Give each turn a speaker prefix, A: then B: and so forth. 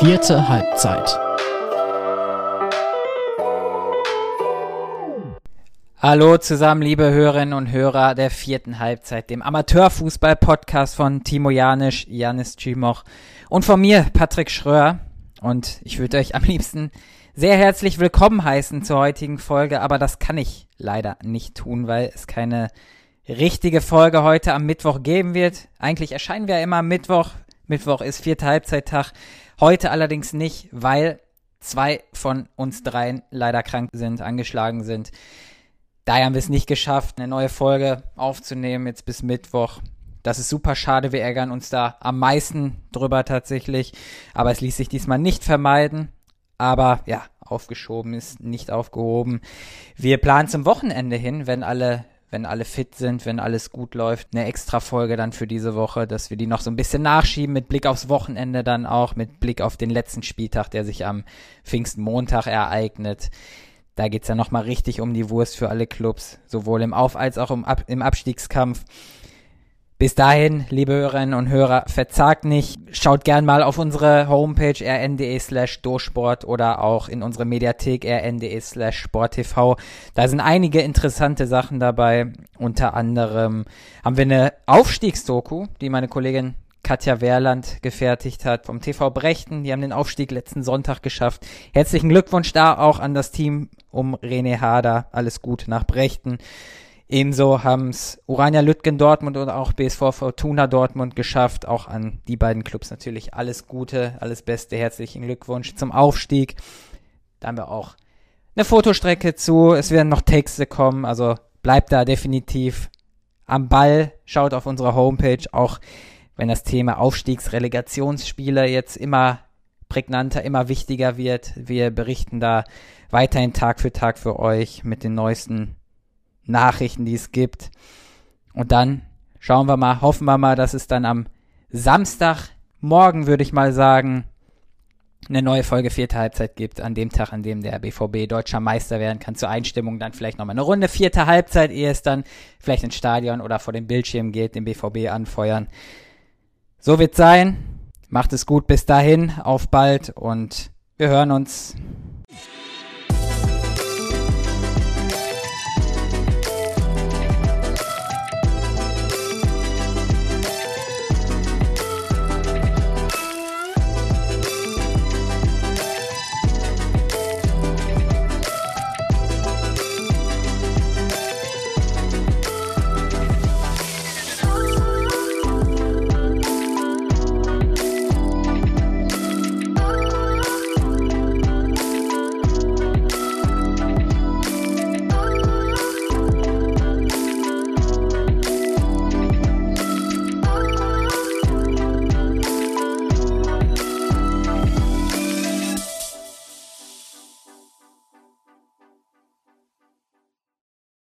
A: Vierte Halbzeit.
B: Hallo zusammen, liebe Hörerinnen und Hörer der vierten Halbzeit, dem Amateurfußball-Podcast von Timo Janisch, Janis Cimoch und von mir, Patrick Schröer. Und ich würde euch am liebsten sehr herzlich willkommen heißen zur heutigen Folge, aber das kann ich leider nicht tun, weil es keine richtige Folge heute am Mittwoch geben wird. Eigentlich erscheinen wir ja immer am Mittwoch. Mittwoch ist vierte Halbzeittag. Heute allerdings nicht, weil zwei von uns dreien leider krank sind, angeschlagen sind. Daher haben wir es nicht geschafft, eine neue Folge aufzunehmen, jetzt bis Mittwoch. Das ist super schade, wir ärgern uns da am meisten drüber tatsächlich. Aber es ließ sich diesmal nicht vermeiden. Aber ja, aufgeschoben ist nicht aufgehoben. Wir planen zum Wochenende hin, wenn alle, wenn alle fit sind, wenn alles gut läuft, eine extra Folge dann für diese Woche, dass wir die noch so ein bisschen nachschieben mit Blick aufs Wochenende dann auch, mit Blick auf den letzten Spieltag, der sich am Pfingstmontag ereignet. Da geht's ja nochmal richtig um die Wurst für alle Clubs, sowohl im Auf- als auch im, Ab im Abstiegskampf. Bis dahin, liebe Hörerinnen und Hörer, verzagt nicht. Schaut gern mal auf unsere Homepage rn.de slash dosport oder auch in unsere Mediathek rn.de slash sporttv. Da sind einige interessante Sachen dabei. Unter anderem haben wir eine Aufstiegsdoku, die meine Kollegin Katja Wehrland gefertigt hat vom TV Brechten. Die haben den Aufstieg letzten Sonntag geschafft. Herzlichen Glückwunsch da auch an das Team um René Hader. Alles gut nach Brechten. Ebenso haben es Urania Lütgen Dortmund und auch BSV Fortuna Dortmund geschafft. Auch an die beiden Clubs natürlich alles Gute, alles Beste, herzlichen Glückwunsch zum Aufstieg. Da haben wir auch eine Fotostrecke zu. Es werden noch Texte kommen, also bleibt da definitiv am Ball. Schaut auf unsere Homepage, auch wenn das Thema Aufstiegsrelegationsspiele jetzt immer prägnanter, immer wichtiger wird. Wir berichten da weiterhin Tag für Tag für euch mit den neuesten Nachrichten, die es gibt. Und dann schauen wir mal, hoffen wir mal, dass es dann am Samstagmorgen, würde ich mal sagen, eine neue Folge vierte Halbzeit gibt, an dem Tag, an dem der BVB deutscher Meister werden kann. Zur Einstimmung dann vielleicht nochmal eine Runde vierte Halbzeit, ehe es dann vielleicht ins Stadion oder vor dem Bildschirm geht, den BVB anfeuern. So wird sein. Macht es gut bis dahin, auf bald und wir hören uns.